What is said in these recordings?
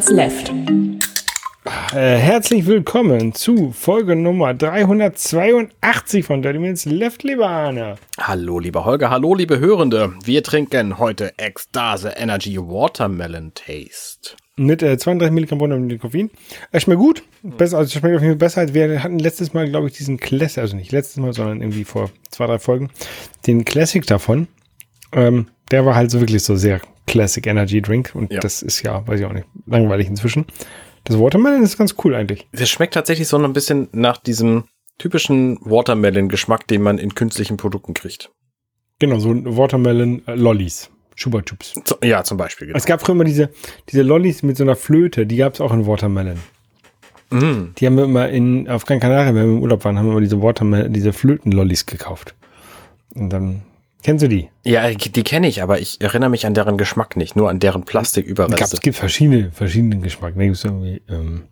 Minutes Left. Äh, herzlich willkommen zu Folge Nummer 382 von 30 Minutes Left, lieber Arne. Hallo, lieber Holger, hallo, liebe Hörende. Wir trinken heute Ekstase Energy Watermelon Taste. Mit äh, 32 Milligramm Brunnen Koffein. Es schmeckt gut. Besser, also schmeckt auf jeden Fall besser. als Wir hatten letztes Mal, glaube ich, diesen Classic, also nicht letztes Mal, sondern irgendwie vor zwei, drei Folgen, den Classic davon. Ähm, der war halt so wirklich so sehr Classic Energy Drink. Und Ja. das ist ja, weiß ich auch nicht, langweilig inzwischen. Das Watermelon ist ganz cool eigentlich. Das schmeckt tatsächlich so ein bisschen nach diesem typischen Watermelon-Geschmack, den man in künstlichen Produkten kriegt. Genau, so Watermelon äh. Chupa Chups. Ja, zum Beispiel. Genau. Es gab früher immer diese, diese Lollis mit so einer Flöte, die gab es auch in Watermelon. Mm. Die haben wir immer in, auf Gran Canaria, wenn wir im Urlaub waren, haben wir immer diese Watermelon, diese Flöten-Lollis gekauft. Und dann, kennst du die? Ja, die kenne ich, aber ich erinnere mich an deren Geschmack nicht, nur an deren Plastiküberreste. es gibt verschiedene, verschiedene Geschmack. Da gibt es irgendwie, ähm,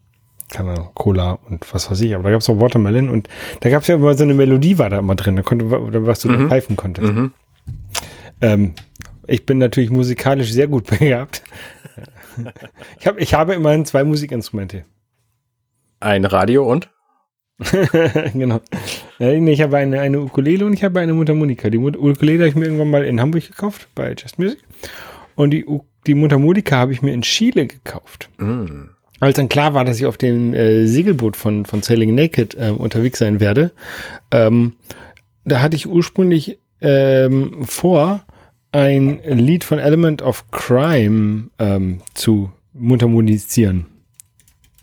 keine Ahnung, Cola und was weiß ich, aber da gab es auch Watermelon und da gab es ja immer so eine Melodie war da immer drin, da konnte, was du da pfeifen konntest. Mhm. Ähm, ich bin natürlich musikalisch sehr gut begabt. ich, hab, ich habe immerhin zwei Musikinstrumente. Ein Radio und? genau. Äh, Ich habe eine, eine Ukulele und ich habe eine Mundharmonika. Die Mund- Ukulele habe ich mir irgendwann mal in Hamburg gekauft, bei Just Music. Und die, U- die Mundharmonika habe ich mir in Chile gekauft. Mm. Als dann klar war, dass ich auf dem äh, Segelboot von, von Sailing Naked äh, unterwegs sein werde, ähm, da hatte ich ursprünglich ähm, vor, ein Lied von Element of Crime ähm, zu mundharmonisieren.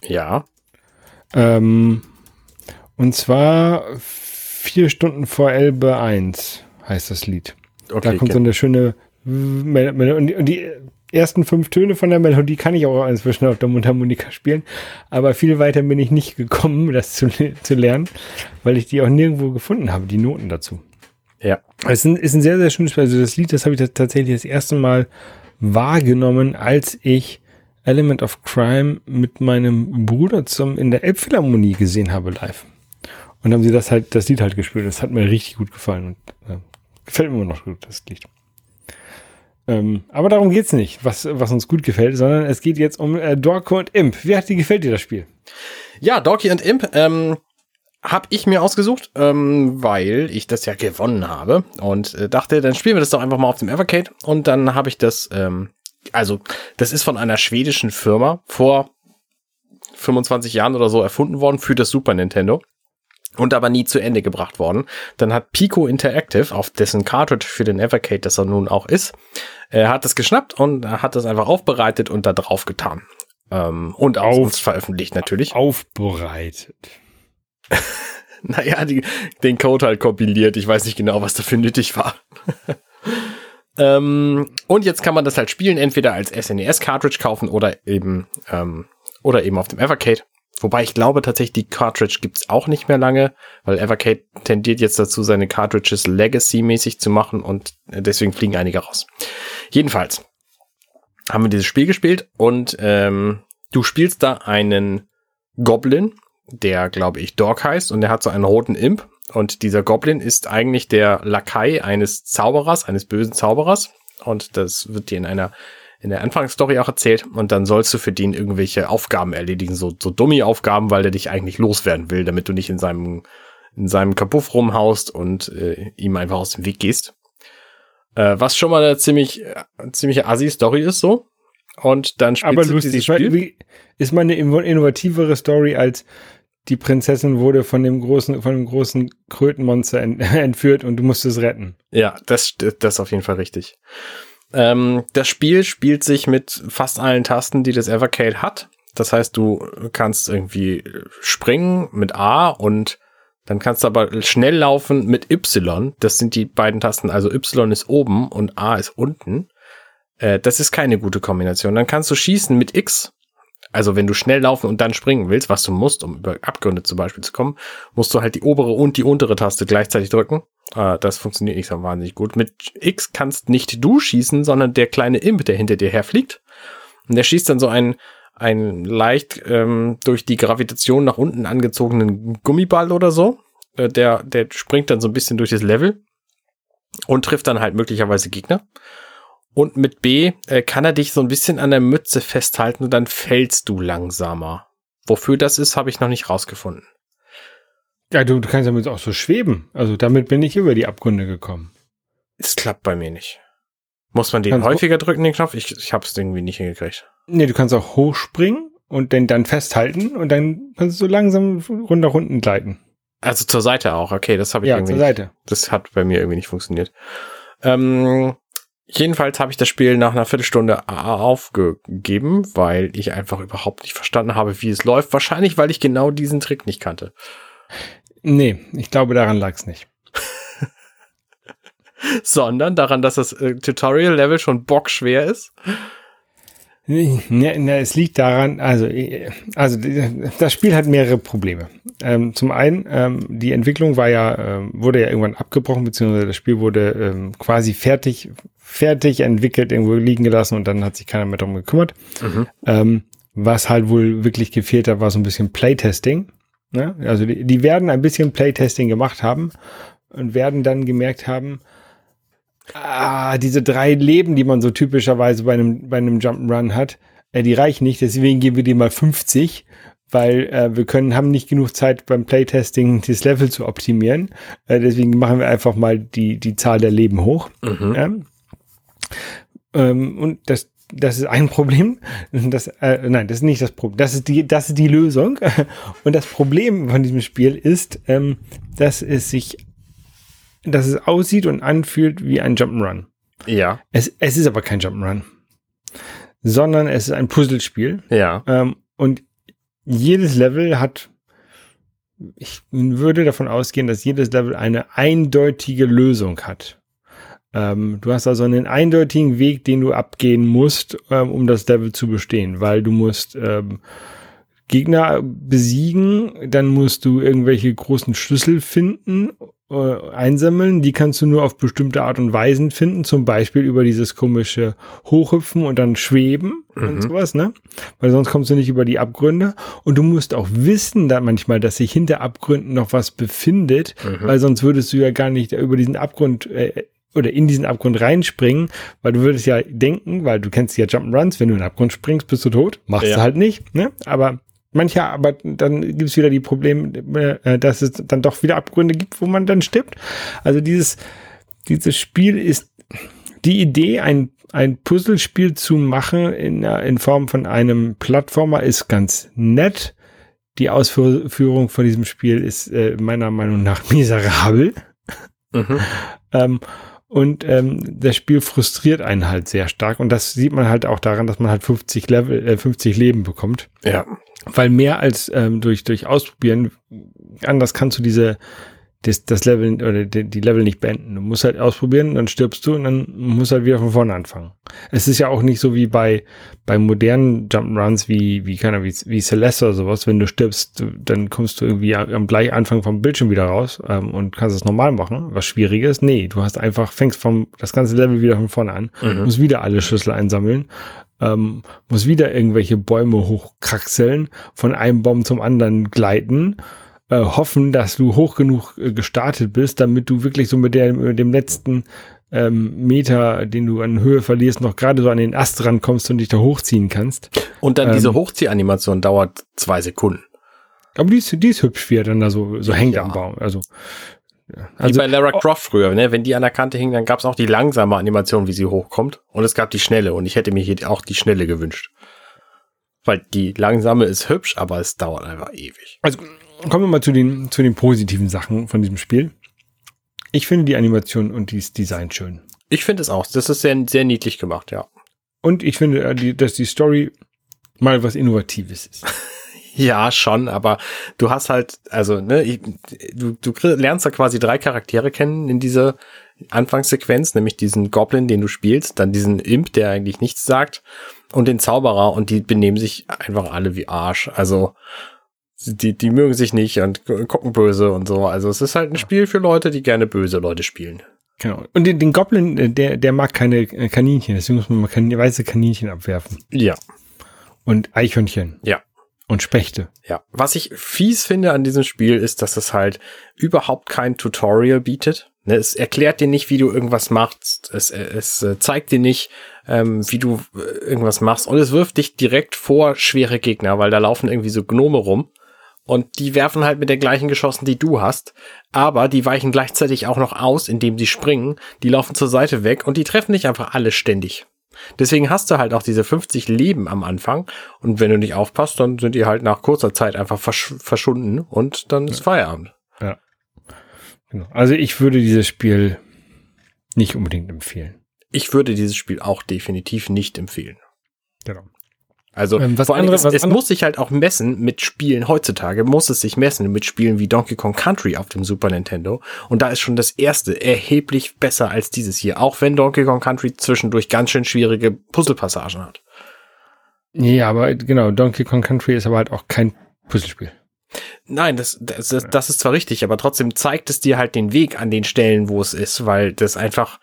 Ja. Ähm, und zwar vier Stunden vor Elbe 1 heißt das Lied. Okay. da kommt so eine schöne Mel Mel und, die, ersten fünf Töne von der Melodie kann ich auch inzwischen auf der Mundharmonika spielen, aber viel weiter bin ich nicht gekommen, das zu, zu lernen, weil ich die auch nirgendwo gefunden habe, die Noten dazu. ja. Es ist ein, ist ein sehr, sehr schönes Spiel. Also das Lied, das habe ich tatsächlich das erste Mal wahrgenommen, als ich Element of Crime mit meinem Bruder zum, in der Elbphilharmonie gesehen habe live. Und haben sie das halt, das Lied halt gespielt. Das hat mir richtig gut gefallen und äh, gefällt mir immer noch gut, das Lied. Ähm, aber darum geht's nicht, was, was uns gut gefällt, sondern es geht jetzt um äh, Dorko und Imp. Wie hat dir gefällt dir das Spiel? Ja, Donkey und Imp ähm, habe ich mir ausgesucht, ähm, weil ich das ja gewonnen habe und äh, dachte, dann spielen wir das doch einfach mal auf dem Evercade und dann habe ich das, ähm, also das ist von einer schwedischen Firma vor 25 Jahren oder so erfunden worden für das Super Nintendo und aber nie zu Ende gebracht worden. Dann hat Pico Interactive, auf dessen Cartridge für den Evercade, das er nun auch ist, äh, hat das geschnappt und hat das einfach aufbereitet und da drauf getan. Ähm, und auch Auf- veröffentlicht natürlich. Aufbereitet. Naja, die, den Code halt kompiliert. Ich weiß nicht genau, was dafür nötig war. ähm, und jetzt kann man das halt spielen, entweder als SNES-Cartridge kaufen oder eben, ähm, oder eben auf dem Evercade. Wobei ich glaube tatsächlich, die Cartridge gibt's auch nicht mehr lange, weil Evercade tendiert jetzt dazu, seine Cartridges Legacy-mäßig zu machen und äh, deswegen fliegen einige raus. Jedenfalls haben wir dieses Spiel gespielt und ähm, du spielst da einen Goblin, der, glaube ich, Dog heißt und der hat so einen roten Imp. Und dieser Goblin ist eigentlich der Lakai eines Zauberers, eines bösen Zauberers. Und das wird dir in einer, in der Anfangsstory auch erzählt. Und dann sollst du für den irgendwelche Aufgaben erledigen, so, so Dummy-Aufgaben, weil der dich eigentlich loswerden will, damit du nicht in seinem, in seinem Kapuff rumhaust und äh, ihm einfach aus dem Weg gehst. Äh, was schon mal eine ziemlich, äh, ziemliche Assi-Story ist, so. Und dann spielst Aber du lustig. dieses Weil, Spiel. wie, ist mal eine inno- innovativere Story als die Prinzessin wurde von dem großen, von dem großen Krötenmonster ent, entführt und du musst es retten. Ja, das, das ist auf jeden Fall richtig. Ähm, das Spiel spielt sich mit fast allen Tasten, die das Evercade hat. Das heißt, du kannst irgendwie springen mit A und dann kannst du aber schnell laufen mit Y. Das sind die beiden Tasten. Also Y ist oben und A ist unten. Äh, das ist keine gute Kombination. Dann kannst du schießen mit X. Also wenn du schnell laufen und dann springen willst, was du musst, um über Abgründe zum Beispiel zu kommen, musst du halt die obere und die untere Taste gleichzeitig drücken. Äh, das funktioniert nicht so wahnsinnig gut. Mit X kannst nicht du schießen, sondern der kleine Imp, der hinter dir herfliegt. Und der schießt dann so einen, einen leicht ähm, durch die Gravitation nach unten angezogenen Gummiball oder so. Äh, der, der springt dann so ein bisschen durch das Level und trifft dann halt möglicherweise Gegner. Und mit B äh, kann er dich so ein bisschen an der Mütze festhalten und dann fällst du langsamer. Wofür das ist, habe ich noch nicht rausgefunden. Ja, du, du kannst damit auch so schweben. Also damit bin ich über die Abgründe gekommen. Es klappt bei mir nicht. Muss man den Kannst häufiger drücken, den Knopf? Ich, ich habe es irgendwie nicht hingekriegt. Nee, du kannst auch hochspringen und den dann festhalten und dann kannst du so langsam runter unten gleiten. Also zur Seite auch, okay, das habe ich Ja, irgendwie zur nicht. Seite. Das hat bei mir irgendwie nicht funktioniert. Ähm, jedenfalls habe ich das Spiel nach einer Viertelstunde aufgegeben, weil ich einfach überhaupt nicht verstanden habe, wie es läuft. Wahrscheinlich, weil ich genau diesen Trick nicht kannte. Nee, ich glaube, daran lag's nicht. Sondern daran, dass das äh, Tutorial-Level schon bockschwer ist. Nee, nee, es liegt daran, also, äh, also das Spiel hat mehrere Probleme. Ähm, zum einen, ähm, die Entwicklung war ja, ähm, wurde ja irgendwann abgebrochen, beziehungsweise das Spiel wurde ähm, quasi fertig, fertig entwickelt, irgendwo liegen gelassen und dann hat sich keiner mehr darum gekümmert. Mhm. Ähm, was halt wohl wirklich gefehlt hat, war so ein bisschen Playtesting. Ne? Also die, die werden ein bisschen Playtesting gemacht haben und werden dann gemerkt haben, ah, diese drei Leben, die man so typischerweise bei einem, bei einem Jump'n'Run hat, äh, die reichen nicht, deswegen geben wir dir mal 50, weil äh, wir können, haben nicht genug Zeit beim Playtesting das Level zu optimieren. Äh, deswegen machen wir einfach mal die, die Zahl der Leben hoch. Mhm. Ja? Ähm, und das, das ist ein Problem. Das, äh, nein, das ist nicht das Problem. Das ist die, das ist die Lösung. Und das Problem von diesem Spiel ist, ähm, dass es sich, dass es aussieht und anfühlt wie ein Jump'n'Run. Ja, Es, es ist aber kein Jump'n'Run, sondern es ist ein Puzzlespiel. ja. Ähm, und jedes Level hat, ich würde davon ausgehen, dass jedes Level eine eindeutige Lösung hat. Ähm, du hast also einen eindeutigen Weg, den du abgehen musst, ähm, um das Level zu bestehen, weil du musst ähm, Gegner besiegen, dann musst du irgendwelche großen Schlüssel finden, äh, einsammeln. Die kannst du nur auf bestimmte Art und Weisen finden, zum Beispiel über dieses komische Hochhüpfen und dann Schweben Mhm. und sowas, ne? Weil sonst kommst du nicht über die Abgründe. Und du musst auch wissen da manchmal, dass sich hinter Abgründen noch was befindet, Mhm. weil sonst würdest du ja gar nicht über diesen Abgrund äh, oder in diesen Abgrund reinspringen, weil du würdest ja denken, weil du kennst ja Jump'n'Runs, wenn du in den Abgrund springst, bist du tot. Machst Ja. du halt nicht, ne? Aber mancher, aber dann gibt's wieder die Probleme, äh, dass es dann doch wieder Abgründe gibt, wo man dann stirbt. Also dieses, dieses Spiel ist die Idee, ein, ein Puzzlespiel zu machen in, äh, in Form von einem Plattformer ist ganz nett. Die Ausführung von diesem Spiel ist äh, meiner Meinung nach miserabel. Mhm. Ähm, und ähm, das Spiel frustriert einen halt sehr stark. Und das sieht man halt auch daran, dass man halt 50 Level, äh, 50 Leben bekommt. Ja. Weil mehr als ähm, durch, durch Ausprobieren, anders kannst du diese, das, das Level oder die, die Level nicht beenden. Du musst halt ausprobieren, dann stirbst du und dann musst du halt wieder von vorne anfangen. Es ist ja auch nicht so wie bei, bei modernen Jump'n'Runs wie, wie, keine wie, wie Celeste oder sowas. Wenn du stirbst, dann kommst du irgendwie am am gleich Anfang vom Bildschirm wieder raus ähm, und kannst es normal machen, was schwierig ist. Nee, du hast einfach, fängst vom, das ganze Level wieder von vorne an, Mhm. musst wieder alle Schlüssel einsammeln, ähm, muss wieder irgendwelche Bäume hochkraxeln, von einem Baum zum anderen gleiten, äh, hoffen, dass du hoch genug äh, gestartet bist, damit du wirklich so mit, der, mit dem letzten ähm, Meter, den du an Höhe verlierst, noch gerade so an den Ast rankommst und dich da hochziehen kannst. Und dann diese Ähm, Hochziehanimation dauert zwei Sekunden. Aber die ist, die ist hübsch, wie er dann da so, so hängt Ja. am Baum. Also, ja. Wie also bei Lara Croft früher, ne? Wenn die an der Kante hing, dann gab es auch die langsame Animation, wie sie hochkommt. Und es gab die schnelle. Und ich hätte mir hier auch die schnelle gewünscht. Weil die langsame ist hübsch, aber es dauert einfach ewig. Also kommen wir mal zu den, zu den positiven Sachen von diesem Spiel. Ich finde die Animation und das Design schön. Ich finde es auch. Das ist sehr, sehr niedlich gemacht, ja. Und ich finde, äh, dass die Story mal was Innovatives ist. Ja, schon, aber du hast halt, also, ne, ich, du, du lernst da quasi drei Charaktere kennen in dieser Anfangssequenz, nämlich diesen Goblin, den du spielst, dann diesen Imp, der eigentlich nichts sagt, und den Zauberer, und die benehmen sich einfach alle wie Arsch. Also, die, die mögen sich nicht und gu- gucken böse und so. Also, es ist halt ein Spiel für Leute, die gerne böse Leute spielen. Genau. Und den, den Goblin, äh, der, der mag keine äh, Kaninchen, deswegen muss man mal kan weiße Kaninchen abwerfen. Ja. Und Eichhörnchen. Ja. Und Spechte. Ja, was ich fies finde an diesem Spiel ist, dass es halt überhaupt kein Tutorial bietet. Ne, es erklärt dir nicht, wie du irgendwas machst. Es, es äh, zeigt dir nicht, ähm, wie du äh, irgendwas machst. Und es wirft dich direkt vor schwere Gegner, weil da laufen irgendwie so Gnome rum. Und die werfen halt mit der gleichen Geschossen, die du hast. Aber die weichen gleichzeitig auch noch aus, indem sie springen. Die laufen zur Seite weg und die treffen dich einfach alle ständig. Deswegen hast du halt auch diese 50 Leben am Anfang. Und wenn du nicht aufpasst, dann sind die halt nach kurzer Zeit einfach versch verschwunden und dann ist Feierabend. Ja. Genau. Also ich würde dieses Spiel nicht unbedingt empfehlen. Ich würde dieses Spiel auch definitiv nicht empfehlen. Genau. Also Ähm, was vor allem, andere- es, es muss sich halt auch messen mit Spielen heutzutage, muss es sich messen mit Spielen wie Donkey Kong Country auf dem Super Nintendo. Und da ist schon das erste erheblich besser als dieses hier, auch wenn Donkey Kong Country zwischendurch ganz schön schwierige Puzzlepassagen hat. Ja, aber genau, Donkey Kong Country ist aber halt auch kein Puzzlespiel. Nein, das, das, das, das ist zwar richtig, aber trotzdem zeigt es dir halt den Weg an den Stellen, wo es ist, weil das einfach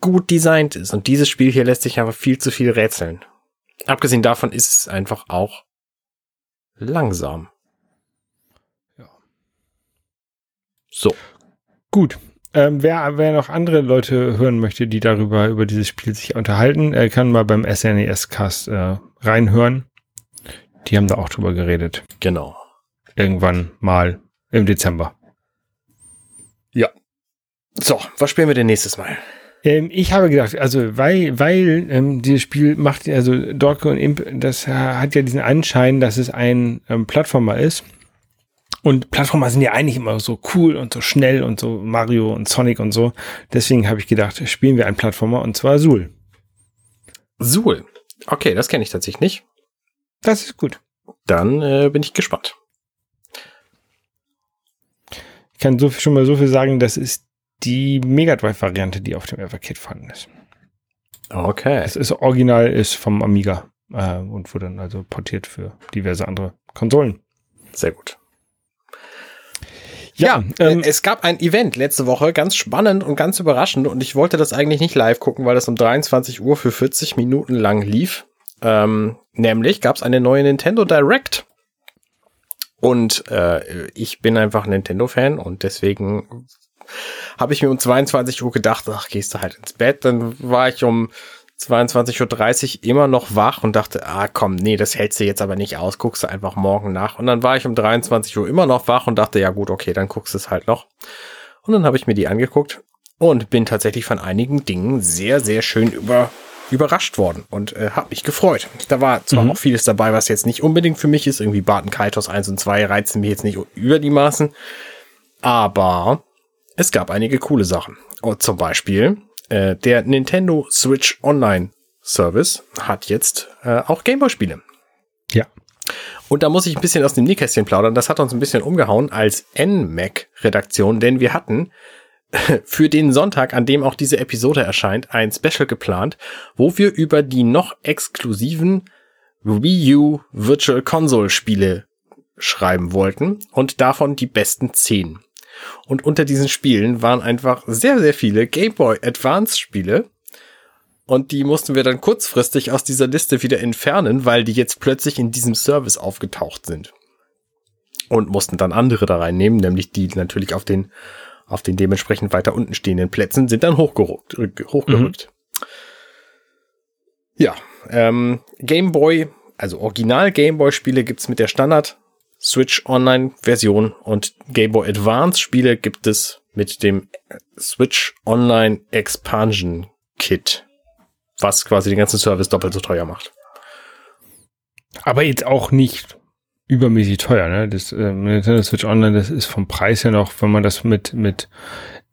gut designt ist. Und dieses Spiel hier lässt sich einfach viel zu viel rätseln. Abgesehen davon ist es einfach auch langsam. Ja. So. Gut. Ähm, wer, wer noch andere Leute hören möchte, die darüber, über dieses Spiel sich unterhalten, äh, kann mal beim SNES-Cast äh, reinhören. Die haben da auch drüber geredet. Genau. Irgendwann mal im Dezember. So, was spielen wir denn nächstes Mal? Ähm, ich habe gedacht, also weil, weil ähm, dieses Spiel macht, also Dorke und Imp, das hat ja diesen Anschein, dass es ein ähm, Plattformer ist. Und Plattformer sind ja eigentlich immer so cool und so schnell und so Mario und Sonic und so. Deswegen habe ich gedacht, spielen wir einen Plattformer und zwar Sul. Suhl. Okay, das kenne ich tatsächlich nicht. Das ist gut. Dann äh, bin ich gespannt. Ich kann so viel, schon mal so viel sagen, das ist die Mega Drive-Variante, die auf dem Everkit vorhanden ist. Okay. Es ist original, ist vom Amiga äh, und wurde dann also portiert für diverse andere Konsolen. Sehr gut. Ja, Ja, ähm, äh, es gab ein Event letzte Woche, ganz spannend und ganz überraschend. Und ich wollte das eigentlich nicht live gucken, weil das um 23 Uhr für 40 Minuten lang lief. Ähm, nämlich gab es eine neue Nintendo Direct. Und äh, ich bin einfach Nintendo-Fan und deswegen habe ich mir um 22 Uhr gedacht, ach, gehst du halt ins Bett. Dann war ich um 22.30 Uhr immer noch wach und dachte, ah komm, nee, das hältst du jetzt aber nicht aus, guckst du einfach morgen nach. Und dann war ich um 23 Uhr immer noch wach und dachte, ja gut, okay, dann guckst du es halt noch. Und dann habe ich mir die angeguckt und bin tatsächlich von einigen Dingen sehr, sehr schön über, überrascht worden und äh, habe mich gefreut. Da war zwar Mhm. auch vieles dabei, was jetzt nicht unbedingt für mich ist. Irgendwie Barton Kaitos 1 und 2 reizen mich jetzt nicht über die Maßen. Aber es gab einige coole Sachen. Und zum Beispiel äh, der Nintendo Switch Online Service hat jetzt äh, auch Gameboy-Spiele. Ja. Und da muss ich ein bisschen aus dem Nähkästchen plaudern. Das hat uns ein bisschen umgehauen als NMAC-Redaktion, denn wir hatten für den Sonntag, an dem auch diese Episode erscheint, ein Special geplant, wo wir über die noch exklusiven Wii U Virtual Console Spiele schreiben wollten und davon die besten 10. Und unter diesen Spielen waren einfach sehr, sehr viele Game Boy Advance Spiele. Und die mussten wir dann kurzfristig aus dieser Liste wieder entfernen, weil die jetzt plötzlich in diesem Service aufgetaucht sind. Und mussten dann andere da reinnehmen, nämlich die natürlich auf den, auf den dementsprechend weiter unten stehenden Plätzen sind dann hochgerückt. äh, hochgerückt. Ja, ähm, Game Boy, also Original Game Boy Spiele gibt's mit der Standard Switch Online Version und Game Boy Advance Spiele gibt es mit dem Switch Online Expansion Kit, was quasi den ganzen Service doppelt so teuer macht. Aber jetzt auch nicht übermäßig teuer, ne? Das äh, Nintendo Switch Online, das ist vom Preis her noch, wenn man das mit, mit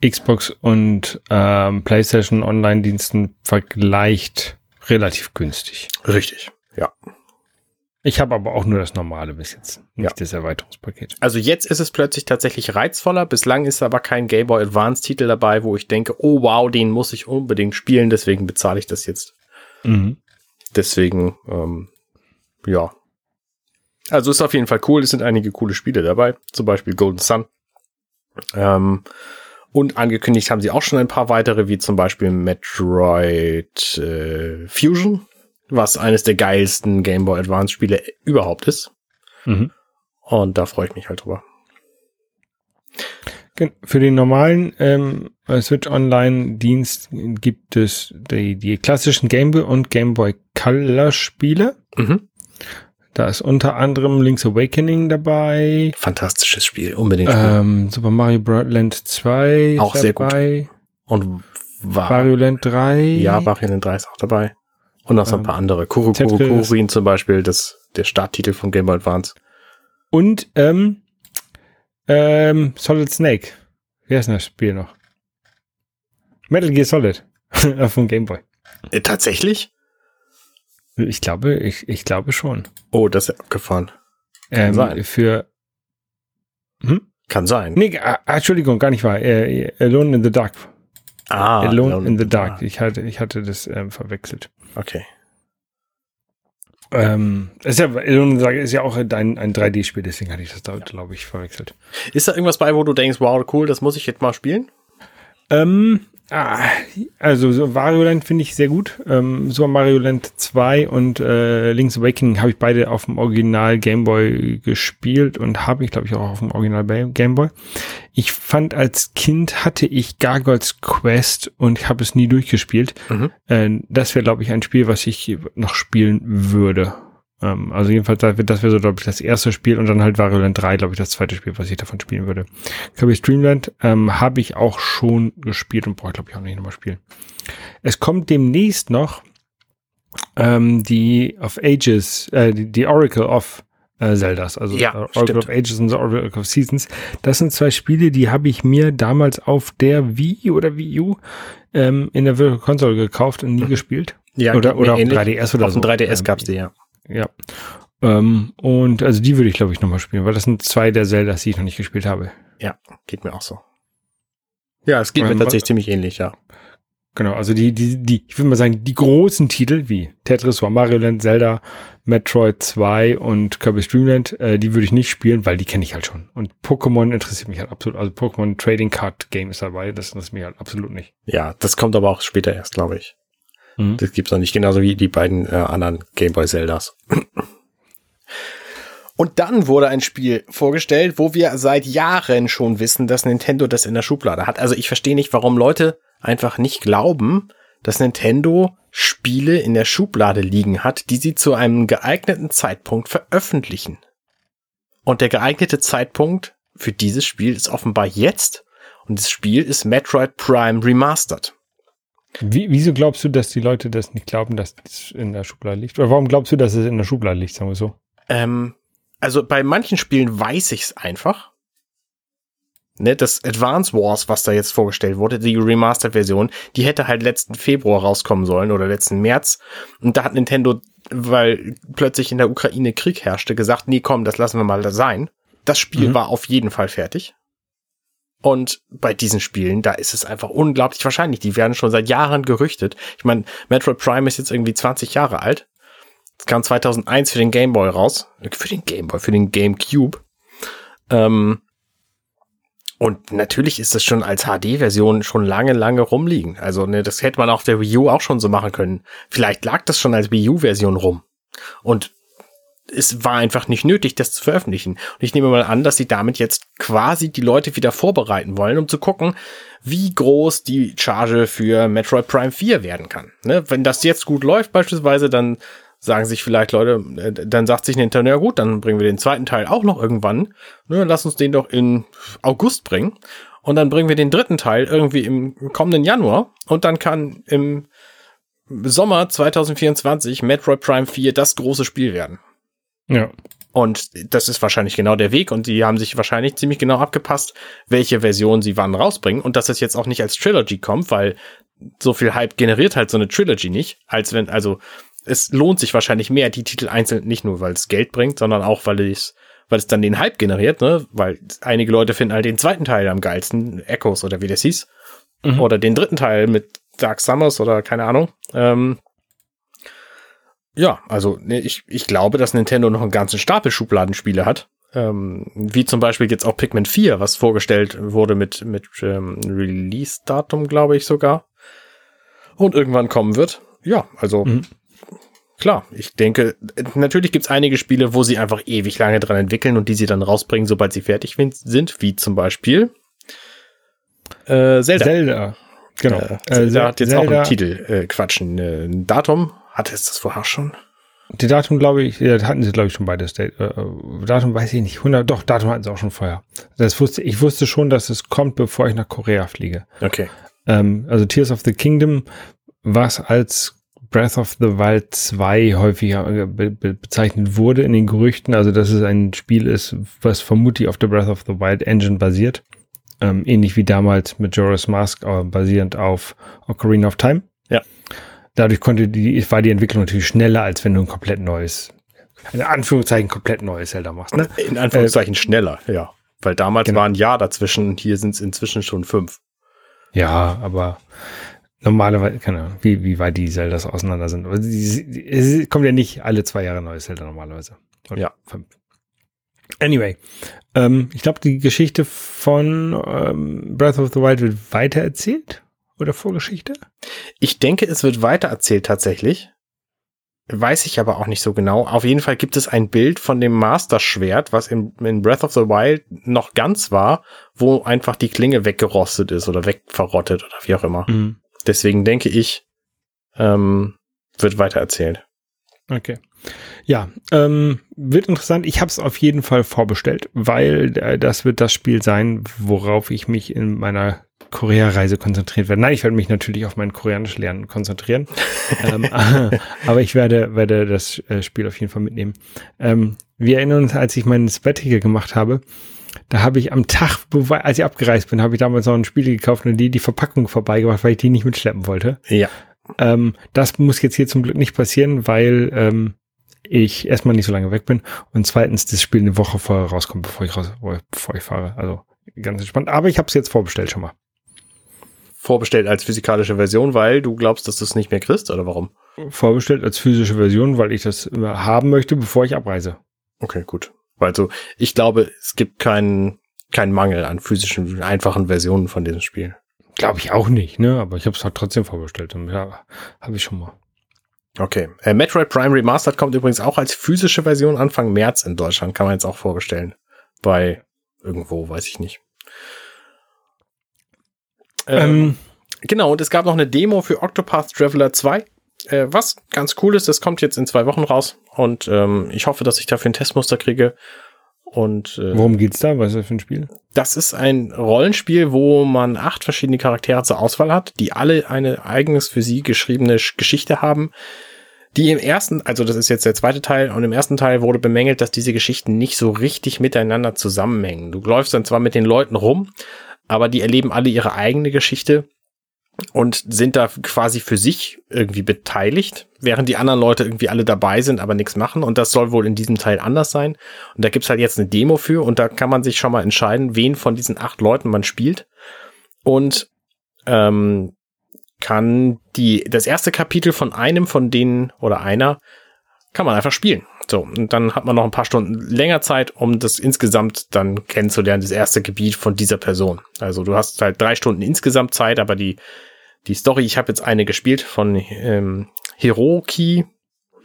Xbox und ähm, PlayStation Online-Diensten vergleicht, relativ günstig. Richtig. Ja. Ich habe aber auch nur das normale bis jetzt, nicht Ja. das Erweiterungspaket. Also jetzt ist es plötzlich tatsächlich reizvoller. Bislang ist aber kein Game Boy Advance Titel dabei, wo ich denke, oh wow, den muss ich unbedingt spielen, deswegen bezahle ich das jetzt. Mhm. Deswegen, ähm, ja. Also ist auf jeden Fall cool. Es sind einige coole Spiele dabei. Zum Beispiel Golden Sun. Ähm, und angekündigt haben sie auch schon ein paar weitere, wie zum Beispiel Metroid äh, Fusion, was eines der geilsten Game Boy Advance Spiele überhaupt ist. Mhm. Und da freue ich mich halt drüber. Für den normalen ähm, Switch Online Dienst gibt es die, die klassischen Game Boy und Game Boy Color Spiele. Mhm. Da ist unter anderem Link's Awakening dabei. Fantastisches Spiel, unbedingt. Ähm, Super Mario Bros. Land 2 auch sehr dabei. gut. Und war, Wario Land 3. Ja, Wario Land 3 ist auch dabei. Und noch so ein ähm, paar andere. Kuro Kurin zum Beispiel, das, der Starttitel von Game Boy Advance. Und ähm, ähm, Solid Snake. Wie heißt denn das Spiel noch? Metal Gear Solid von Game Boy. Äh, tatsächlich? Ich glaube, ich, ich glaube schon. Oh, das ist abgefahren. Kann ähm, sein. Für hm? Kann sein. Nee, ah, Entschuldigung, gar nicht wahr. Äh, Alone in the Dark. Ah, Alone, Alone in the Dark. Dark. Ich hatte, ich hatte das ähm, verwechselt. Okay. Ähm, ist ja, ist ja auch ein, ein 3D-Spiel, deswegen hatte ich das da, glaube ich, verwechselt. Ist da irgendwas bei, wo du denkst, wow, cool, das muss ich jetzt mal spielen? Ähm, Ah, also so Wario Land finde ich sehr gut. Ähm, Super Mario Land 2 und äh, Link's Awakening habe ich beide auf dem Original Game Boy gespielt und habe ich, glaube ich, auch auf dem Original Game Boy. Ich fand als Kind hatte ich Gargoyles Quest und habe es nie durchgespielt. Mhm. Äh, das wäre, glaube ich, ein Spiel, was ich noch spielen würde. Ähm, also jedenfalls, das wäre so, glaube ich, das erste Spiel und dann halt Variant 3, glaube ich, das zweite Spiel, was ich davon spielen würde. Kirby Streamland ähm, habe ich auch schon gespielt und brauche, glaube ich, auch nicht nochmal spielen. Es kommt demnächst noch ähm, die of Ages, äh, die, die Oracle of äh, Zeldas, also ja, Oracle stimmt. of Ages und the Oracle of Seasons. Das sind zwei Spiele, die habe ich mir damals auf der Wii oder Wii U ähm, in der Virtual Console gekauft und nie mhm. gespielt. Ja, oder, oder auf 3DS oder auf so. Auf dem 3DS gab's die, ja. Ja. Ähm, und also die würde ich, glaube ich, nochmal spielen, weil das sind zwei der Zeldas, die ich noch nicht gespielt habe. Ja, geht mir auch so. Ja, es geht ähm, mir tatsächlich ziemlich ähnlich, ja. Genau, also die, die, die, ich würde mal sagen, die großen Titel wie Tetris, Mario Land, Zelda, Metroid 2 und Kirby Streamland, äh, die würde ich nicht spielen, weil die kenne ich halt schon. Und Pokémon interessiert mich halt absolut. Also Pokémon Trading Card Game ist dabei, das interessiert mich halt absolut nicht. Ja, das kommt aber auch später erst, glaube ich. Mhm. Das gibt's noch nicht, genauso wie die beiden äh, anderen Gameboy Zeldas. Und dann wurde ein Spiel vorgestellt, wo wir seit Jahren schon wissen, dass Nintendo das in der Schublade hat. Also ich verstehe nicht, warum Leute einfach nicht glauben, dass Nintendo Spiele in der Schublade liegen hat, die sie zu einem geeigneten Zeitpunkt veröffentlichen. Und der geeignete Zeitpunkt für dieses Spiel ist offenbar jetzt. Und das Spiel ist Metroid Prime Remastered. Wie, wieso glaubst du, dass die Leute das nicht glauben, dass es in der Schublade liegt? Oder warum glaubst du, dass es in der Schublade liegt, sagen wir so? Ähm, also bei manchen Spielen weiß ich es einfach. Ne, das Advance Wars, was da jetzt vorgestellt wurde, die Remastered-Version, die hätte halt letzten Februar rauskommen sollen oder letzten März. Und da hat Nintendo, weil plötzlich in der Ukraine Krieg herrschte, gesagt, nee, komm, das lassen wir mal da sein. Das Spiel mhm. war auf jeden Fall fertig. Und bei diesen Spielen, da ist es einfach unglaublich wahrscheinlich. Die werden schon seit Jahren gerüchtet. Ich meine, Metroid Prime ist jetzt irgendwie 20 Jahre alt. Es kam 2001 für den Game Boy raus. Für den Game Boy, für den GameCube. Ähm, und natürlich ist das schon als HD-Version schon lange, lange rumliegen. Also, ne, das hätte man auf der Wii U auch schon so machen können. Vielleicht lag das schon als Wii U-Version rum. Und es war einfach nicht nötig, das zu veröffentlichen. Und ich nehme mal an, dass sie damit jetzt quasi die Leute wieder vorbereiten wollen, um zu gucken, wie groß die Charge für Metroid Prime 4 werden kann. Ne? Wenn das jetzt gut läuft beispielsweise, dann sagen sich vielleicht Leute, äh, dann sagt sich Nintendo, ja gut, dann bringen wir den zweiten Teil auch noch irgendwann. Ne, lass uns den doch in August bringen. Und dann bringen wir den dritten Teil irgendwie im kommenden Januar. Und dann kann im Sommer 2024 Metroid Prime 4 das große Spiel werden. Ja. Und das ist wahrscheinlich genau der Weg und die haben sich wahrscheinlich ziemlich genau abgepasst, welche Version sie wann rausbringen und dass es jetzt auch nicht als Trilogy kommt, weil so viel Hype generiert halt so eine Trilogy nicht, als wenn, also es lohnt sich wahrscheinlich mehr, die Titel einzeln, nicht nur weil es Geld bringt, sondern auch weil es, weil es dann den Hype generiert, ne? Weil einige Leute finden halt den zweiten Teil am geilsten, Echoes oder wie das hieß. Mhm. Oder den dritten Teil mit Dark Summers oder keine Ahnung. Ähm, ja, also ne, ich, ich glaube, dass Nintendo noch einen ganzen Stapel Schubladenspiele hat. Ähm, wie zum Beispiel jetzt auch Pikmin 4, was vorgestellt wurde mit, mit ähm, Release-Datum, glaube ich sogar. Und irgendwann kommen wird. Ja, also mhm. klar, ich denke, natürlich gibt's einige Spiele, wo sie einfach ewig lange dran entwickeln und die sie dann rausbringen, sobald sie fertig sind, wie zum Beispiel Äh, Zelda. Zelda. Genau. Äh, Zelda hat jetzt Zelda, auch einen Titel. Äh, Quatsch, ein, ein Datum. Hatte es das vorher schon? Die Datum, glaube ich, ja, hatten sie, glaube ich, schon beides. Äh, Datum weiß ich nicht. 100, doch, Datum hatten sie auch schon vorher. Das wusste, ich wusste schon, dass es kommt, bevor ich nach Korea fliege. Okay. Ähm, also Tears of the Kingdom, was als Breath of the Wild 2 häufiger äh, be be bezeichnet wurde in den Gerüchten. Also, dass es ein Spiel ist, was vermutlich auf der Breath of the Wild Engine basiert. Ähm, ähnlich wie damals mit Joris Mask, äh, basierend auf Ocarina of Time. Ja. Dadurch konnte die, war die Entwicklung natürlich schneller, als wenn du ein komplett neues, in Anführungszeichen komplett neues Zelda machst. Ne? In Anführungszeichen äh, schneller, ja. Weil damals genau. war ein Jahr dazwischen, hier sind es inzwischen schon fünf. Ja, aber normalerweise, keine Ahnung, wie, wie weit die Zeldas auseinander sind. Aber es kommt ja nicht alle zwei Jahre neues Zelda normalerweise. Oder ja. Fünf. Anyway, ähm, ich glaube, die Geschichte von ähm, Breath of the Wild wird weitererzählt oder Vorgeschichte? Ich denke, es wird weitererzählt tatsächlich. Weiß ich aber auch nicht so genau. Auf jeden Fall gibt es ein Bild von dem Master-Schwert, was in, in, Breath of the Wild noch ganz war, wo einfach die Klinge weggerostet ist oder wegverrottet oder wie auch immer. Mhm. Deswegen denke ich, ähm, wird weitererzählt. Okay. Ja, ähm, wird interessant. Ich habe es auf jeden Fall vorbestellt, weil äh, das wird das Spiel sein, worauf ich mich in meiner Korea-Reise konzentriert werde. Nein, ich werde mich natürlich auf mein Koreanisch lernen konzentrieren. ähm, aber ich werde, werde das äh, Spiel auf jeden Fall mitnehmen. Ähm, wir erinnern uns, als ich meinen Sabbatical gemacht habe, da habe ich am Tag, als ich abgereist bin, habe ich damals noch ein Spiel gekauft und die die Verpackung vorbeigebracht, weil ich die nicht mitschleppen wollte. Ja. Ähm, das muss jetzt hier zum Glück nicht passieren, weil ähm, ich erstmal nicht so lange weg bin und zweitens das Spiel eine Woche vorher rauskommt, bevor ich raus, bevor ich fahre. Also ganz entspannt. Aber ich habe es jetzt vorbestellt schon mal vorbestellt als physikalische Version, weil du glaubst, dass du es nicht mehr kriegst oder warum? Vorbestellt als physische Version, weil ich das haben möchte, bevor ich abreise. Okay, gut. Weil so, ich glaube, es gibt keinen keinen Mangel an physischen, einfachen Versionen von diesem Spiel. Glaube ich auch nicht, ne? Aber ich habe es halt trotzdem vorbestellt und ja, habe ich schon mal. Okay. Äh, Metroid Prime Remastered kommt übrigens auch als physische Version Anfang März in Deutschland. Kann man jetzt auch vorbestellen. Bei irgendwo, weiß ich nicht. Ähm, genau, und es gab noch eine Demo für Octopath Traveler 2, äh, was ganz cool ist. Das kommt jetzt in zwei Wochen raus und ähm, ich hoffe, dass ich dafür ein Testmuster kriege. Und äh, worum geht's da? Was ist das für ein Spiel? Das ist ein Rollenspiel, wo man acht verschiedene Charaktere zur Auswahl hat, die alle eine eigenes für sie geschriebene Geschichte haben. Die im ersten, also das ist jetzt der zweite Teil, und im ersten Teil wurde bemängelt, dass diese Geschichten nicht so richtig miteinander zusammenhängen. Du läufst dann zwar mit den Leuten rum, aber die erleben alle ihre eigene Geschichte und sind da quasi für sich irgendwie beteiligt, während die anderen Leute irgendwie alle dabei sind, aber nichts machen. Und das soll wohl in diesem Teil anders sein. Und da gibt's halt jetzt eine Demo für und da kann man sich schon mal entscheiden, wen von diesen acht Leuten man spielt. Und ähm, kann die das erste Kapitel von einem von denen oder einer kann man einfach spielen. So, und dann hat man noch ein paar Stunden länger Zeit, um das insgesamt dann kennenzulernen, das erste Gebiet von dieser Person. Also du hast halt drei Stunden insgesamt Zeit, aber die, die Story, ich habe jetzt eine gespielt von ähm, Hiroki,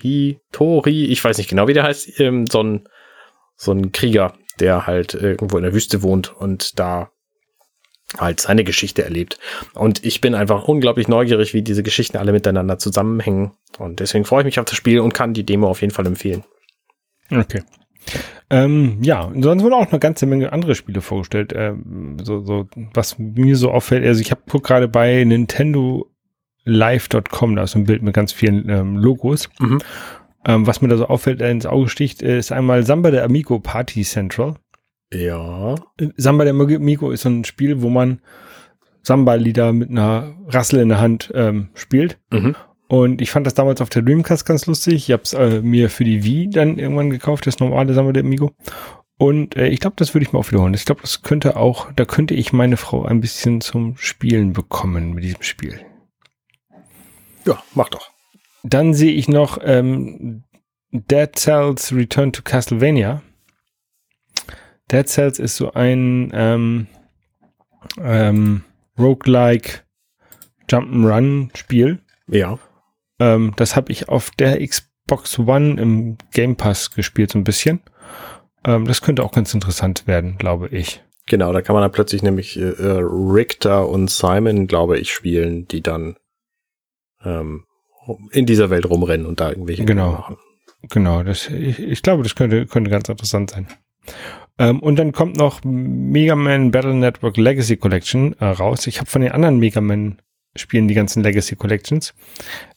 Hitori, ich weiß nicht genau, wie der heißt, ähm, so ein, so ein Krieger, der halt irgendwo in der Wüste wohnt und da halt seine Geschichte erlebt. Und ich bin einfach unglaublich neugierig, wie diese Geschichten alle miteinander zusammenhängen. Und deswegen freue ich mich auf das Spiel und kann die Demo auf jeden Fall empfehlen. Okay. Ähm, ja, und sonst wurden auch eine ganze Menge andere Spiele vorgestellt. Ähm, so, so, was mir so auffällt, also ich habe gerade bei Nintendo Live.com, da ist ein Bild mit ganz vielen ähm, Logos. Mhm. Ähm, was mir da so auffällt, äh, ins Auge sticht, ist einmal Samba der Amigo Party Central. Ja. Samba der Amigo ist so ein Spiel, wo man Samba-Lieder mit einer Rassel in der Hand ähm, spielt. Mhm. Und ich fand das damals auf der Dreamcast ganz lustig. Ich habe es äh, mir für die Wii dann irgendwann gekauft, das normale Samba der Amigo. Und äh, ich glaube, das würde ich mal auch wiederholen. Ich glaube, das könnte auch, da könnte ich meine Frau ein bisschen zum Spielen bekommen mit diesem Spiel. Ja, mach doch. Dann sehe ich noch ähm, Dead Cells Return to Castlevania. Dead Cells ist so ein ähm, ähm, Roguelike Jump'n'Run Spiel. Ja. Ähm, das habe ich auf der Xbox One im Game Pass gespielt, so ein bisschen. Ähm, das könnte auch ganz interessant werden, glaube ich. Genau, da kann man dann plötzlich nämlich äh, Richter und Simon, glaube ich, spielen, die dann ähm, in dieser Welt rumrennen und da irgendwelche Genau. Genau, das, ich, ich glaube, das könnte, könnte ganz interessant sein. Ähm, und dann kommt noch Mega Man Battle Network Legacy Collection äh, raus. Ich habe von den anderen Mega Man Spielen die ganzen Legacy Collections.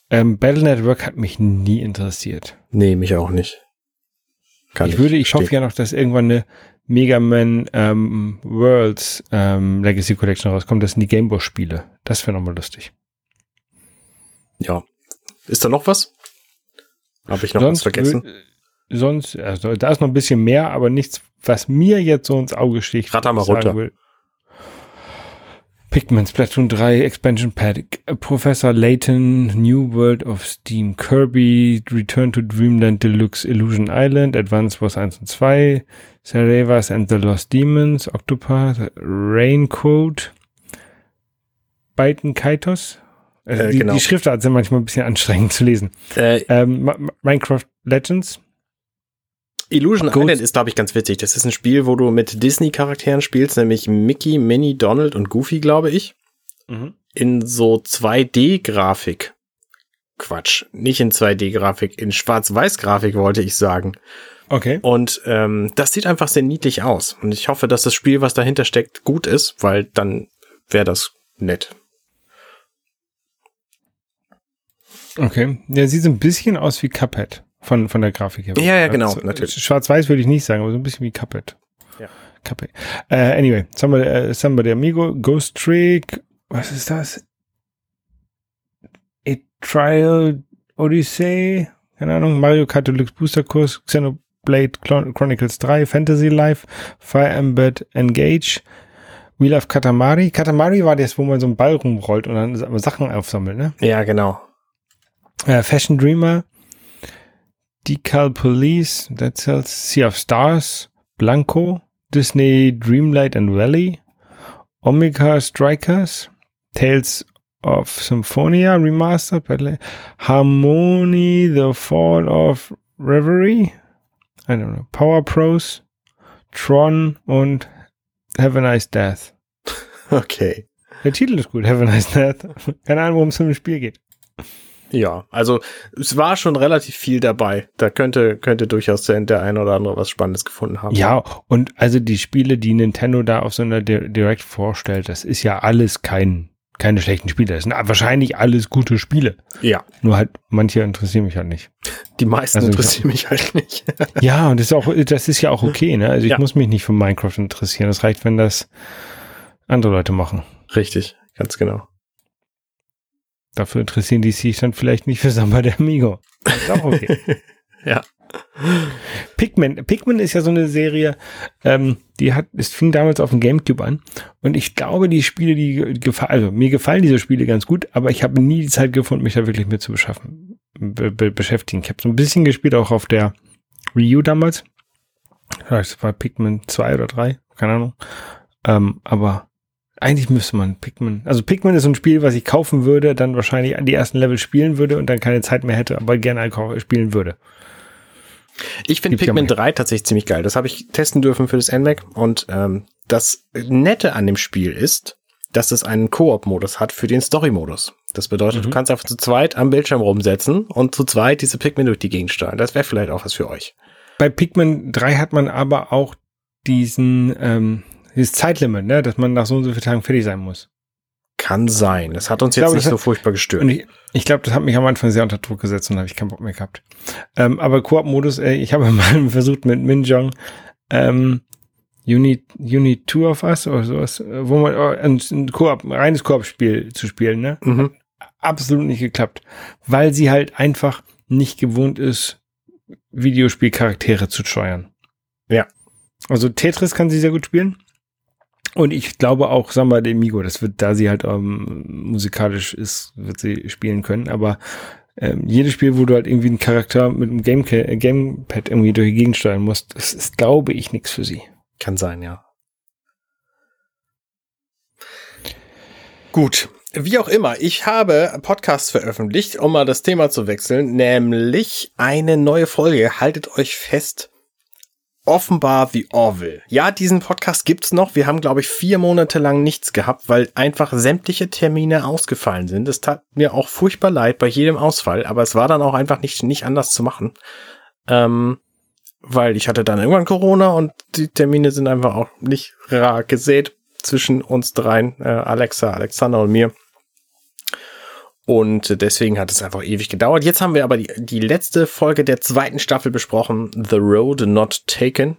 Ähm, Battle Network hat mich nie interessiert. Nee, mich auch nicht. Kann ich würde, ich verstehen. hoffe ja noch, dass irgendwann eine Mega Man ähm, Worlds ähm, Legacy Collection rauskommt. Das sind die Game Boy Spiele. Das wäre nochmal lustig. Ja. Ist da noch was? Habe ich noch was vergessen? Sonst, also da ist noch ein bisschen mehr, aber nichts, was mir jetzt so ins Auge sticht. Ratter mal runter. will. Pikmin, Splatoon 3, Expansion Pack, Professor Layton, New World of Steam, Kirby, Return to Dreamland Deluxe, Illusion Island, Advance Wars 1 und 2, Cerevas and the Lost Demons, Octopath, Raincoat, Byten Kaitos. Also Äh, die, genau. die Schriftarten sind manchmal ein bisschen anstrengend zu lesen. Äh, Ähm, Minecraft Legends. Illusion Gut. Island ist, glaube ich, ganz witzig. Das ist ein Spiel, wo du mit Disney-Charakteren spielst, nämlich Mickey, Minnie, Donald und Goofy, glaube ich. In so 2D-Grafik. Quatsch, nicht in 2D-Grafik, in Schwarz-Weiß-Grafik wollte ich sagen. Okay. Und ähm, das sieht einfach sehr niedlich aus. Und ich hoffe, dass das Spiel, was dahinter steckt, gut ist, weil dann wäre das nett. Okay. Ja, sieht so ein bisschen aus wie Cuphead von, von der Grafik her. Ja, ja, genau, Also, natürlich. Schwarz-Weiß würde ich nicht sagen, aber so ein bisschen wie Cuphead. Ja. Cuphead. Äh, anyway, Samba, äh, Samba de Amigo, Ghost Trick, was ist das? A Trial Odyssey, keine Ahnung, Mario Kart Deluxe Booster Kurs, Xenoblade Chron- Chronicles 3, Fantasy Life, Fire Emblem Engage, Wheel of Katamari. Katamari war das, wo man so einen Ball rumrollt und dann Sachen aufsammelt, ne? Ja, genau. äh, Fashion Dreamer, Decal Police, That Sells, Sea of Stars, Blanco, Disney Dreamlight and Valley, Omega Strikers, Tales of Symphonia Remastered, Harmony, The Fall of Reverie, I don't know, Power Pros, Tron und Have a Nice Death. Okay. Der Titel ist gut, Have a Nice Death. Keine Ahnung, worum es im Spiel geht. Ja, also es war schon relativ viel dabei. Da könnte, könnte durchaus der, der ein oder andere was Spannendes gefunden haben. Ja, und also die Spiele, die Nintendo da auf so einer Di- Direct vorstellt, das ist ja alles kein, keine schlechten Spiele. Das sind wahrscheinlich alles gute Spiele. Ja, Nur halt, manche interessieren mich halt nicht. die meisten Also interessieren mich halt nicht. Ja, und das ist auch, das ist ja auch okay, ne? Also ich Ja. muss mich nicht für Minecraft interessieren. Das reicht, wenn das andere Leute machen. Richtig, ganz genau. Dafür interessieren die sich dann vielleicht nicht für Samba der Amigo. Ist auch okay. Ja. Pikmin. Pikmin ist ja so eine Serie, ähm, die hat, es fing damals auf dem Gamecube an und ich glaube, die Spiele, die gefallen, also mir gefallen diese Spiele ganz gut, aber ich habe nie die Zeit gefunden, mich da wirklich mit zu beschaffen, be be beschäftigen. Ich habe so ein bisschen gespielt, auch auf der Wii U damals. Das war Pikmin 2 oder 3, keine Ahnung. Ähm, aber eigentlich müsste man Pikmin, also Pikmin ist so ein Spiel, was ich kaufen würde, dann wahrscheinlich an die ersten Level spielen würde und dann keine Zeit mehr hätte, aber gerne spielen würde. Ich finde ja Pikmin mal. 3 tatsächlich ziemlich geil. Das habe ich testen dürfen für das NMAC. Und ähm, das Nette an dem Spiel ist, dass es einen Koop-Modus hat für den Story-Modus. Das bedeutet, Mhm. du kannst einfach zu zweit am Bildschirm rumsetzen und zu zweit diese Pikmin durch die Gegend steuern. Das wäre vielleicht auch was für euch. Bei Pikmin 3 hat man aber auch diesen, ähm, dieses Zeitlimit, ne, dass man nach so und so vielen Tagen fertig sein muss. Kann sein. Das hat uns Ich jetzt glaube, nicht so hat- furchtbar gestört. Und ich, ich glaube, das hat mich am Anfang sehr unter Druck gesetzt und habe ich keinen Bock mehr gehabt. Ähm, aber Koop-Modus, ey, ich habe mal versucht mit Minjong, ähm, Unit, Unit Two of Us oder sowas, äh, wo man äh, ein, ein Koop, ein reines Koop-Spiel zu spielen, ne? Mhm. Absolut nicht geklappt. Weil sie halt einfach nicht gewohnt ist, Videospielcharaktere zu steuern. Ja. Also Tetris kann sie sehr gut spielen. Und ich glaube auch Samba de Migo, das wird, da sie halt ähm, musikalisch ist, wird sie spielen können. Aber ähm, jedes Spiel, wo du halt irgendwie einen Charakter mit einem Game äh, Gamepad irgendwie durch die Gegend steuern musst, das ist, glaube ich, nichts für sie. Kann sein, ja. Gut. Wie auch immer, ich habe Podcasts veröffentlicht, um mal das Thema zu wechseln, nämlich eine neue Folge. Haltet euch fest. Offenbar The Orville. Ja, diesen Podcast gibt's noch. Wir haben, glaube ich, vier Monate lang nichts gehabt, weil einfach sämtliche Termine ausgefallen sind. Es tat mir auch furchtbar leid bei jedem Ausfall, aber es war dann auch einfach nicht, nicht anders zu machen. Ähm, weil ich hatte dann irgendwann Corona und die Termine sind einfach auch nicht rar gesät zwischen uns dreien, äh, Alexa, Alexander und mir. Und deswegen hat es einfach ewig gedauert. Jetzt haben wir aber die, die letzte Folge der zweiten Staffel besprochen, The Road Not Taken.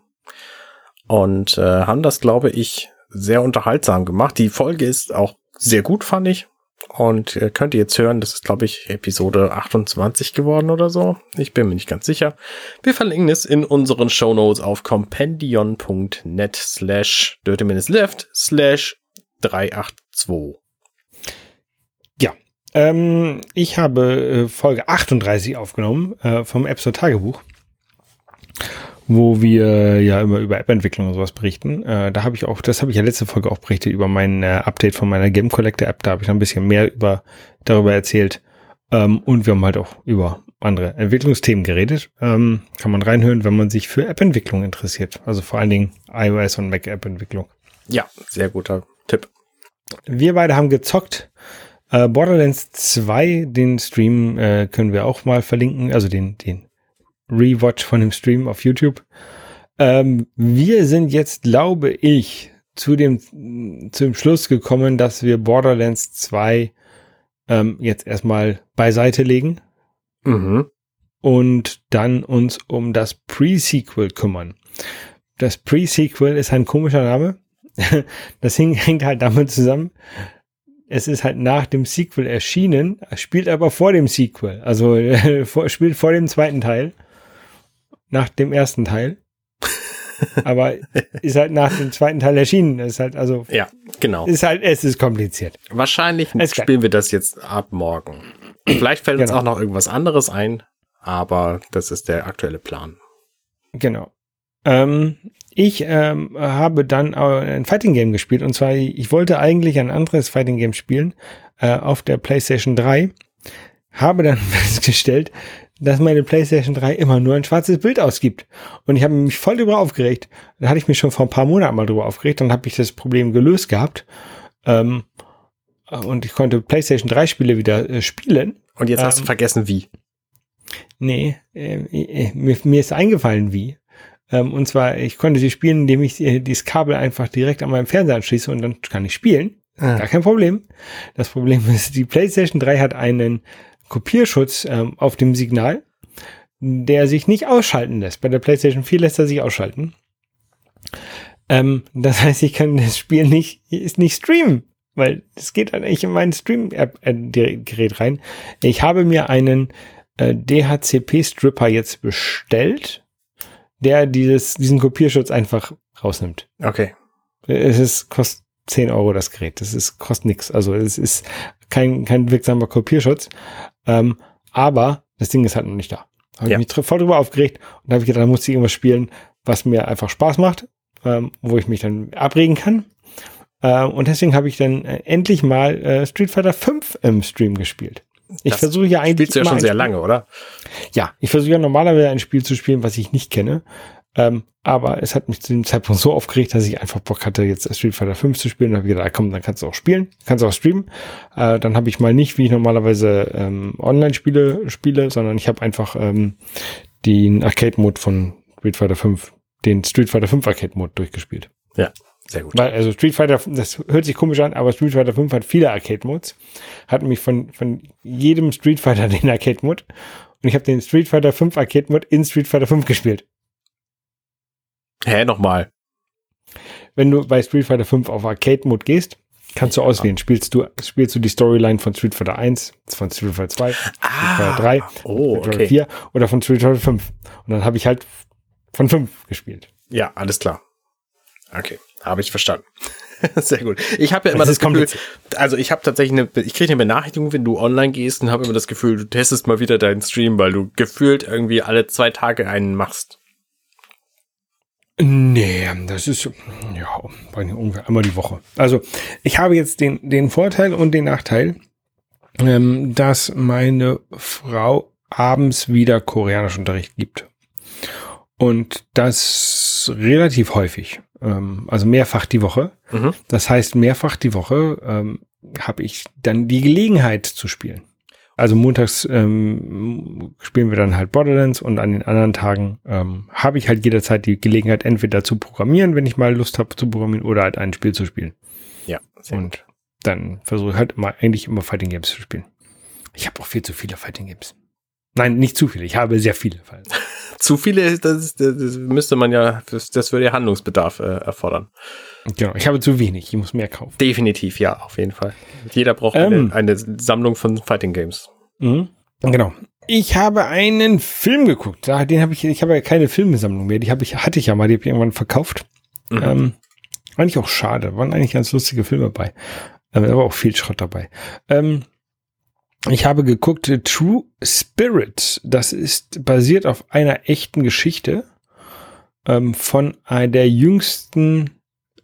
Und äh, haben das, glaube ich, sehr unterhaltsam gemacht. Die Folge ist auch sehr gut, fand ich. Und äh, könnt ihr jetzt hören, das ist, glaube ich, Episode 28 geworden oder so. Ich bin mir nicht ganz sicher. Wir verlinken es in unseren Show Notes auf compendion.net slash dirty left slash 382. Ähm, ich habe äh, Folge 38 aufgenommen äh, vom App Store Tagebuch, wo wir ja immer über App-Entwicklung und sowas berichten. Äh, da habe ich auch, das habe ich ja letzte Folge auch berichtet über mein äh, Update von meiner Game Collector App. Da habe ich noch ein bisschen mehr über darüber erzählt. Ähm, und wir haben halt auch über andere Entwicklungsthemen geredet. Ähm, kann man reinhören, wenn man sich für App-Entwicklung interessiert. Also vor allen Dingen iOS und Mac-App-Entwicklung. Ja, sehr guter Tipp. Wir beide haben gezockt. Äh, Borderlands 2, den Stream äh, können wir auch mal verlinken, also den, den Rewatch von dem Stream auf YouTube. Ähm, wir sind jetzt, glaube ich, zu dem, zum Schluss gekommen, dass wir Borderlands 2 ähm, jetzt erstmal beiseite legen. Mhm. Und dann uns um das Pre-Sequel kümmern. Das Pre-Sequel ist ein komischer Name. Das hängt halt damit zusammen, es ist halt nach dem Sequel erschienen, spielt aber vor dem Sequel. Also vor, spielt vor dem zweiten Teil. Nach dem ersten Teil. aber ist halt nach dem zweiten Teil erschienen. Ist halt, also. Ja, genau. Ist halt, es ist kompliziert. Wahrscheinlich ist spielen wir das jetzt ab morgen. Vielleicht fällt genau. uns auch noch irgendwas anderes ein, aber das ist der aktuelle Plan. Genau. Ähm, ich ähm, habe dann ein Fighting Game gespielt und zwar, ich wollte eigentlich ein anderes Fighting Game spielen äh, auf der PlayStation 3, habe dann festgestellt, dass meine PlayStation 3 immer nur ein schwarzes Bild ausgibt. Und ich habe mich voll darüber aufgeregt. Da hatte ich mich schon vor ein paar Monaten mal drüber aufgeregt, dann habe ich das Problem gelöst gehabt. Ähm, und ich konnte PlayStation 3 Spiele wieder äh, spielen. Und jetzt hast ähm, du vergessen, wie. Nee, äh, äh, mir, mir ist eingefallen, wie. Ähm, und zwar, ich konnte sie spielen, indem ich äh, dieses Kabel einfach direkt an meinem Fernseher anschließe und dann kann ich spielen. Ah. Gar kein Problem. Das Problem ist, die PlayStation 3 hat einen Kopierschutz ähm, auf dem Signal, der sich nicht ausschalten lässt. Bei der PlayStation 4 lässt er sich ausschalten. Ähm, das heißt, ich kann das Spiel nicht, ist nicht streamen, weil es geht halt nicht in mein Stream-Gerät äh, rein. Ich habe mir einen äh, DHCP-Stripper jetzt bestellt der dieses, diesen Kopierschutz einfach rausnimmt. Okay. Es ist, kostet 10 Euro das Gerät. Das ist, kostet nichts. Also es ist kein, kein wirksamer Kopierschutz. Ähm, aber das Ding ist halt noch nicht da. Habe ja. ich mich voll drüber aufgeregt und habe ich gedacht, da muss ich irgendwas spielen, was mir einfach Spaß macht, ähm, wo ich mich dann abregen kann. Äh, und deswegen habe ich dann äh, endlich mal äh, Street Fighter 5 im Stream gespielt. Ich versuche ja eigentlich. Spielst du ja schon sehr lange, oder? Ja, ich versuche ja normalerweise ein Spiel zu spielen, was ich nicht kenne. Ähm, aber es hat mich zu dem Zeitpunkt so aufgeregt, dass ich einfach Bock hatte, jetzt Street Fighter 5 zu spielen. Da habe ich gedacht, komm, dann kannst du auch spielen, kannst du auch streamen. Äh, dann habe ich mal nicht, wie ich normalerweise ähm, Online-Spiele spiele, sondern ich habe einfach ähm, den Arcade-Mode von Street Fighter 5, den Street Fighter 5 Arcade-Mode durchgespielt. Ja. Sehr gut. Weil, also Street Fighter, das hört sich komisch an, aber Street Fighter 5 hat viele Arcade-Modes. Hat nämlich von, von jedem Street Fighter den Arcade-Mode. Und ich habe den Street Fighter 5 Arcade-Mode in Street Fighter 5 gespielt. Hä, nochmal? Wenn du bei Street Fighter 5 auf Arcade-Mode gehst, kannst du auswählen. Spielst du, spielst du die Storyline von Street Fighter 1, von Street Fighter 2, ah, Street Fighter 3, oh, Street Fighter okay. 4 oder von Street Fighter 5. Und dann habe ich halt von 5 gespielt. Ja, alles klar. Okay. Habe ich verstanden. Sehr gut. Ich habe ja immer das, das Gefühl, also ich habe tatsächlich eine, ich kriege eine Benachrichtigung, wenn du online gehst und habe immer das Gefühl, du testest mal wieder deinen Stream, weil du gefühlt irgendwie alle zwei Tage einen machst. Nee, das ist ja ungefähr einmal die Woche. Also ich habe jetzt den, den Vorteil und den Nachteil, ähm, dass meine Frau abends wieder Koreanischunterricht gibt. Und das relativ häufig. Ähm, also mehrfach die Woche. Mhm. Das heißt, mehrfach die Woche ähm, habe ich dann die Gelegenheit zu spielen. Also montags ähm, spielen wir dann halt Borderlands und an den anderen Tagen ähm, habe ich halt jederzeit die Gelegenheit, entweder zu programmieren, wenn ich mal Lust habe zu programmieren, oder halt ein Spiel zu spielen. Ja. Und dann versuche ich halt immer, eigentlich immer Fighting Games zu spielen. Ich habe auch viel zu viele Fighting Games. Nein, nicht zu viele. Ich habe sehr viele. Zu viele, das, das, müsste man ja, das, das würde ja Handlungsbedarf äh, erfordern. Genau, ich habe zu wenig. Ich muss mehr kaufen. Definitiv, ja, auf jeden Fall. Jeder braucht Ähm. eine, eine Sammlung von Fighting Games. Mhm. Genau. Ich habe einen Film geguckt. Da, den habe ich, ich habe ja keine Filmesammlung mehr. Die habe ich, hatte ich ja mal, die habe ich irgendwann verkauft. Mhm. Ähm, eigentlich auch schade. Waren eigentlich ganz lustige Filme dabei. Ähm, aber auch viel Schrott dabei. Ähm, ich habe geguckt, äh, True Spirit. Das ist basiert auf einer echten Geschichte ähm, von einer der jüngsten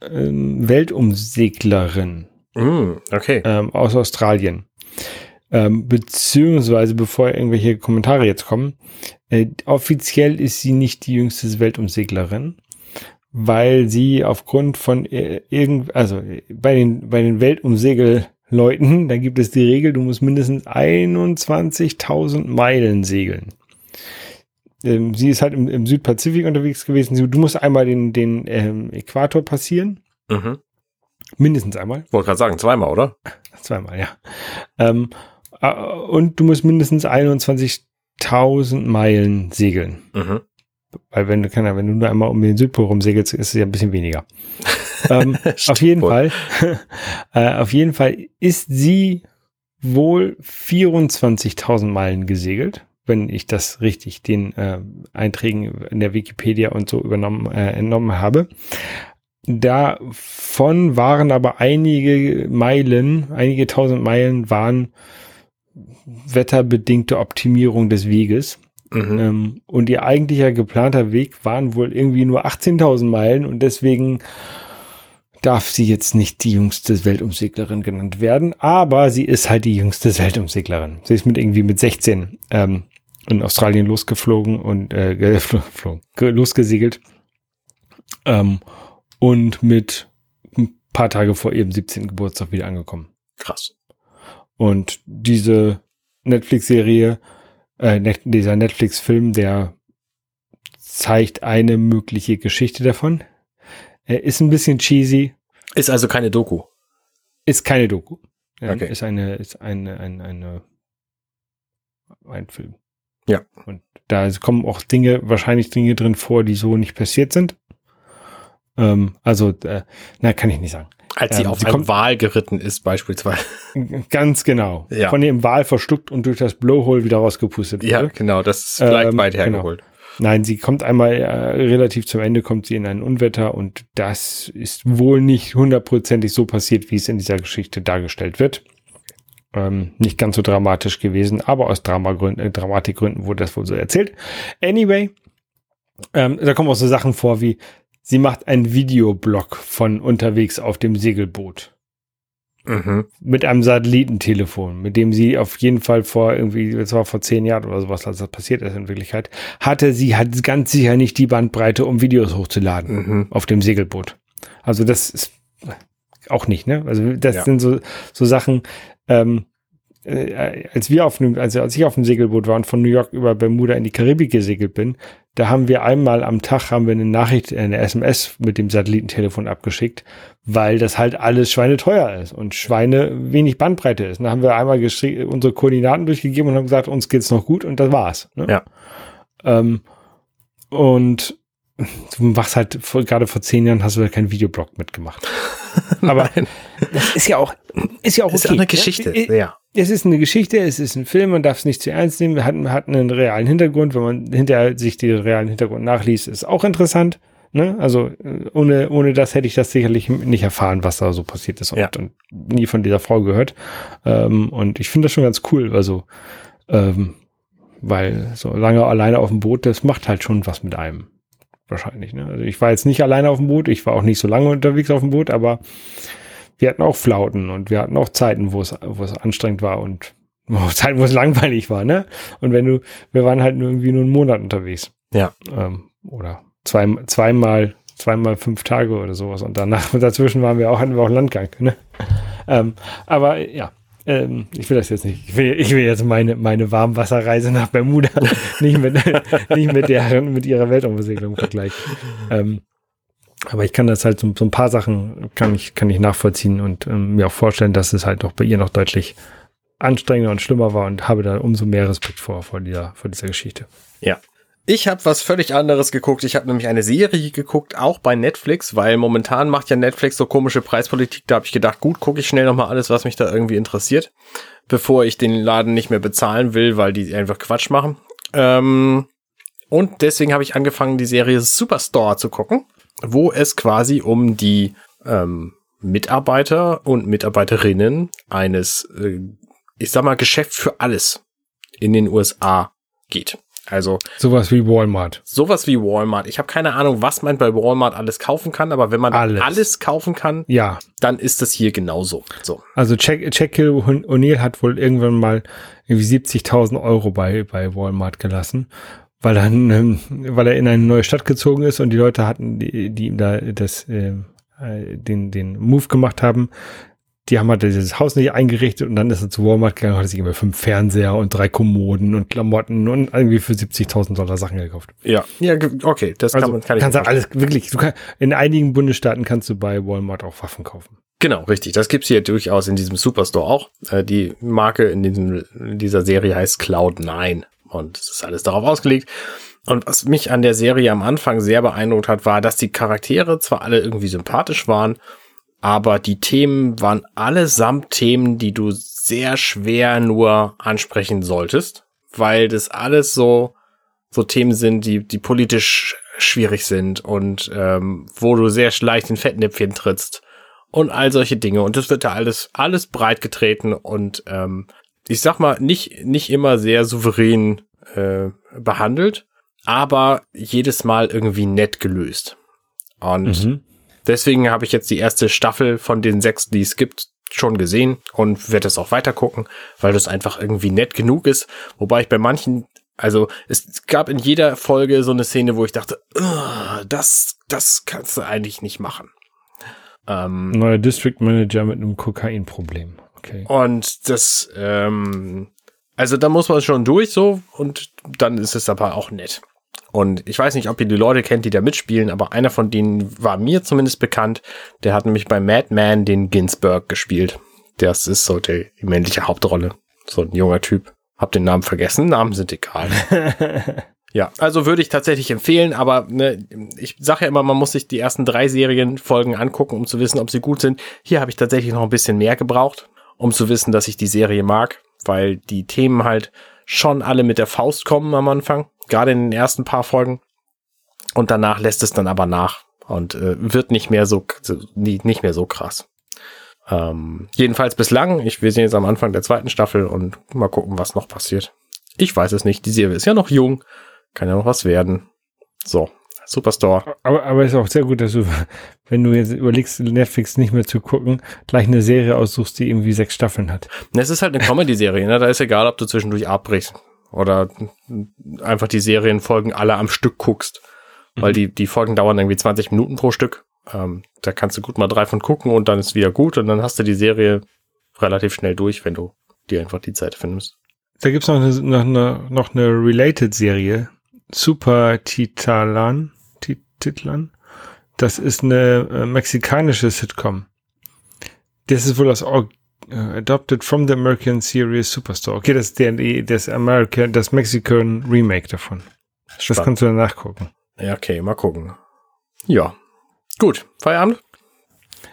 ähm, Weltumseglerin Mm, okay. ähm, aus Australien. Ähm, beziehungsweise, bevor irgendwelche Kommentare jetzt kommen, äh, offiziell ist sie nicht die jüngste Weltumseglerin, weil sie aufgrund von äh, irgend, also äh, bei den, bei den Weltumsegelleuten, da gibt es die Regel, du musst mindestens 21.000 Meilen segeln. Ähm, sie ist halt im, im Südpazifik unterwegs gewesen. Sie- Du musst einmal den, den ähm, Äquator passieren, Mhm. mindestens einmal. Wollte gerade sagen, zweimal, oder? Zweimal, ja. Ähm, äh, und du musst mindestens 21.000 Meilen segeln. Mhm. Weil wenn du, keine Ahnung, wenn du nur einmal um den Südpol rumsegelst, ist es ja ein bisschen weniger. ähm, auf jeden. Fall, äh, auf jeden Fall ist sie wohl 24.000 Meilen gesegelt, wenn ich das richtig den äh, Einträgen in der Wikipedia und so übernommen, äh, entnommen habe. Davon waren aber einige Meilen, einige tausend Meilen waren wetterbedingte Optimierung des Weges. Mhm. Ähm, und ihr eigentlicher geplanter Weg waren wohl irgendwie nur 18.000 Meilen und deswegen darf sie jetzt nicht die jüngste Weltumseglerin genannt werden, aber sie ist halt die jüngste Weltumseglerin. Sie ist mit irgendwie mit 16 ähm, in Australien losgeflogen und äh, geflogen, losgesegelt ähm, und mit ein paar Tage vor ihrem 17. Geburtstag wieder angekommen. Krass. Und diese Netflix-Serie, äh, Net dieser Netflix-Film, der zeigt eine mögliche Geschichte davon. Er ist ein bisschen cheesy, Ist also keine Doku. ist keine Doku. Okay. Ist eine, ist eine, eine, eine, ein Film. Ja. Und da kommen auch Dinge, wahrscheinlich Dinge drin vor, die so nicht passiert sind. Ähm, also, äh, na, kann ich nicht sagen. Als sie Ähm, auf sie einen Wal geritten ist, beispielsweise. Ganz genau. Ja. Von dem Wal verschluckt und durch das Blowhole wieder rausgepustet Ja, wurde. genau, das ist vielleicht Ähm, weit genau. Nein, sie kommt einmal äh, relativ zum Ende, kommt sie in ein Unwetter und das ist wohl nicht hundertprozentig so passiert, wie es in dieser Geschichte dargestellt wird. Ähm, nicht ganz so dramatisch gewesen, aber aus Dramagründen, äh, Dramatikgründen wurde das wohl so erzählt. Anyway, ähm, da kommen auch so Sachen vor wie, sie macht einen Videoblog von unterwegs auf dem Segelboot Mhm. mit einem Satellitentelefon, mit dem sie auf jeden Fall vor irgendwie, das war vor zehn Jahren oder sowas, als das passiert ist in Wirklichkeit, hatte sie halt ganz sicher nicht die Bandbreite, um Videos hochzuladen Mhm. auf dem Segelboot. Also das ist auch nicht, ne? Also das Ja. sind so, so Sachen, ähm, äh, als wir auf einem, also als ich auf dem Segelboot war und von New York über Bermuda in die Karibik gesegelt bin, da haben wir einmal am Tag haben wir eine Nachricht, eine SMS mit dem Satellitentelefon abgeschickt, weil das halt alles schweineteuer ist und Schweine wenig Bandbreite ist. Und da haben wir einmal unsere Koordinaten durchgegeben und haben gesagt, uns geht's noch gut und das war's. Ne? Ja. Ähm, und du machst halt, vor, gerade vor zehn Jahren hast du halt keinen Videoblog mitgemacht. Aber das ist ja auch, ist ja auch Ist okay. eine ne? Geschichte. Äh, Ja. Es ist eine Geschichte, es ist ein Film, man darf es nicht zu ernst nehmen. Wir hatten, hatten einen realen Hintergrund. Wenn man hinterher sich den realen Hintergrund nachliest, ist auch interessant. Ne? Also äh, ohne, ohne das hätte ich das sicherlich nicht erfahren, was da so passiert ist und, Ja. und nie von dieser Frau gehört. Ähm, und ich finde das schon ganz cool. Also, ähm, weil so lange alleine auf dem Boot, das macht halt schon was mit einem. Wahrscheinlich. Ne? Also ich war jetzt nicht alleine auf dem Boot, ich war auch nicht so lange unterwegs auf dem Boot, aber wir hatten auch Flauten und wir hatten auch Zeiten, wo es, wo es anstrengend war und auch Zeiten, wo es langweilig war, ne? Und wenn du, wir waren halt nur irgendwie nur einen Monat unterwegs. Ja. Ähm, oder zwei, zweimal, zweimal fünf Tage oder sowas. Und danach, dazwischen waren wir auch, hatten wir auch Landgang. Ne? Ähm, aber ja, ähm, ich will das jetzt nicht. Ich will, ich will jetzt meine, meine Warmwasserreise nach Bermuda nicht mit, nicht mit, der, mit ihrer Weltraumbesegelung vergleichen. Ähm, aber ich kann das halt so, so, ein paar Sachen kann ich, kann ich nachvollziehen und ähm, mir auch vorstellen, dass es halt auch bei ihr noch deutlich anstrengender und schlimmer war und habe da umso mehr Respekt vor, vor dieser, vor dieser Geschichte. Ja. Ich habe was völlig anderes geguckt. Ich habe nämlich eine Serie geguckt, auch bei Netflix, weil momentan macht ja Netflix so komische Preispolitik. Da habe ich gedacht, gut, gucke ich schnell nochmal alles, was mich da irgendwie interessiert, bevor ich den Laden nicht mehr bezahlen will, weil die einfach Quatsch machen. Ähm, und deswegen habe ich angefangen, die Serie Superstore zu gucken, wo es quasi um die ähm, Mitarbeiter und Mitarbeiterinnen eines äh, ich sag mal, Geschäft für alles in den USA geht. Also sowas wie Walmart. Sowas wie Walmart. Ich habe keine Ahnung, was man bei Walmart alles kaufen kann, aber wenn man alles, alles kaufen kann, ja. dann ist das hier genauso. So. Also Jekyll O'Neill hat wohl irgendwann mal irgendwie 70.000 Euro bei, bei Walmart gelassen, weil er, ähm, weil er in eine neue Stadt gezogen ist und die Leute hatten, die, die ihm da das, ähm, äh, den, den Move gemacht haben, die haben halt dieses Haus nicht eingerichtet und dann ist er zu Walmart gegangen, hat sich immer fünf Fernseher und drei Kommoden und Klamotten und irgendwie für 70.000 Dollar Sachen gekauft. Ja, ja, okay, das also kann man, kann ich. Kannst du alles, wirklich, du kann, in einigen Bundesstaaten kannst du bei Walmart auch Waffen kaufen. Genau, richtig. Das gibt's hier durchaus in diesem Superstore auch. Äh, die Marke in, diesem, in dieser Serie heißt Cloud9 und es ist alles darauf ausgelegt. Und was mich an der Serie am Anfang sehr beeindruckt hat, war, dass die Charaktere zwar alle irgendwie sympathisch waren, aber die Themen waren allesamt Themen, die du sehr schwer nur ansprechen solltest, weil das alles so so Themen sind, die die politisch schwierig sind und ähm, wo du sehr leicht in Fettnäpfchen trittst und all solche Dinge und das wird da alles alles breit getreten und ähm, ich sag mal nicht nicht immer sehr souverän äh, behandelt, aber jedes Mal irgendwie nett gelöst und mhm. Deswegen habe ich jetzt die erste Staffel von den sechs, die es gibt, schon gesehen und werde es auch weiter gucken, weil das einfach irgendwie nett genug ist. Wobei ich bei manchen, also es gab in jeder Folge so eine Szene, wo ich dachte, das, das kannst du eigentlich nicht machen. Ähm, Neuer District Manager mit einem Kokainproblem. Okay. Und das, ähm, also da muss man schon durch so und dann ist es aber auch nett. Und ich weiß nicht, ob ihr die Leute kennt, die da mitspielen, aber einer von denen war mir zumindest bekannt. Der hat nämlich bei Madman den Ginsberg gespielt. Das ist so die, die männliche Hauptrolle. So ein junger Typ. Hab den Namen vergessen, Namen sind egal. ja, also würde ich tatsächlich empfehlen, aber ne, ich sage ja immer, man muss sich die ersten drei Serienfolgen angucken, um zu wissen, ob sie gut sind. Hier habe ich tatsächlich noch ein bisschen mehr gebraucht, um zu wissen, dass ich die Serie mag, weil die Themen halt schon alle mit der Faust kommen am Anfang gerade in den ersten paar Folgen. Und danach lässt es dann aber nach und äh, wird nicht mehr so nicht mehr so krass. Ähm, jedenfalls bislang. Ich, wir sind jetzt am Anfang der zweiten Staffel und mal gucken, was noch passiert. Ich weiß es nicht. Die Serie ist ja noch jung, kann ja noch was werden. So, Superstore. Aber, aber ist auch sehr gut, dass du, wenn du jetzt überlegst, Netflix nicht mehr zu gucken, gleich eine Serie aussuchst, die irgendwie sechs Staffeln hat. Es ist halt eine Comedy-Serie, ne? Da ist egal, ob du zwischendurch abbrichst oder einfach die Serienfolgen alle am Stück guckst. Mhm. Weil die, die Folgen dauern irgendwie 20 Minuten pro Stück. Ähm, da kannst du gut mal drei von gucken und dann ist wieder gut und dann hast du die Serie relativ schnell durch, wenn du dir einfach die Zeit findest. Da gibt's noch eine, noch eine, noch eine Related-Serie. Super Titalan. Titlan. Das ist eine äh, mexikanische Sitcom. Das ist wohl das Uh, adopted from the American Series Superstore. Okay, das ist der, das American, das Mexican Remake davon. Spannend. Das kannst du dann nachgucken. Ja, okay, mal gucken. Ja. Gut, Feierabend?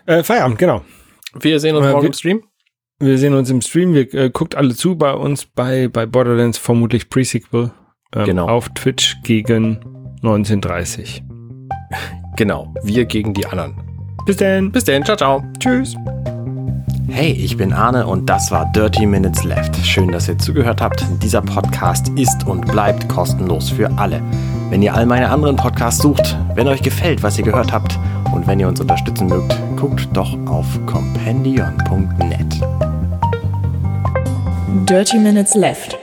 Äh, Feierabend, genau. Wir sehen uns äh, morgen wir, im Stream. Wir sehen uns im Stream. Wir äh, guckt alle zu bei uns bei, bei Borderlands, vermutlich Pre-Sequel. Ähm, genau. Auf Twitch gegen 1930. genau. Wir gegen die anderen. Bis denn. Bis denn. Ciao, ciao. Tschüss. Hey, ich bin Arne und das war Dirty Minutes Left. Schön, dass ihr zugehört habt. Dieser Podcast ist und bleibt kostenlos für alle. Wenn ihr all meine anderen Podcasts sucht, wenn euch gefällt, was ihr gehört habt und wenn ihr uns unterstützen mögt, guckt doch auf compendion.net. Dirty Minutes Left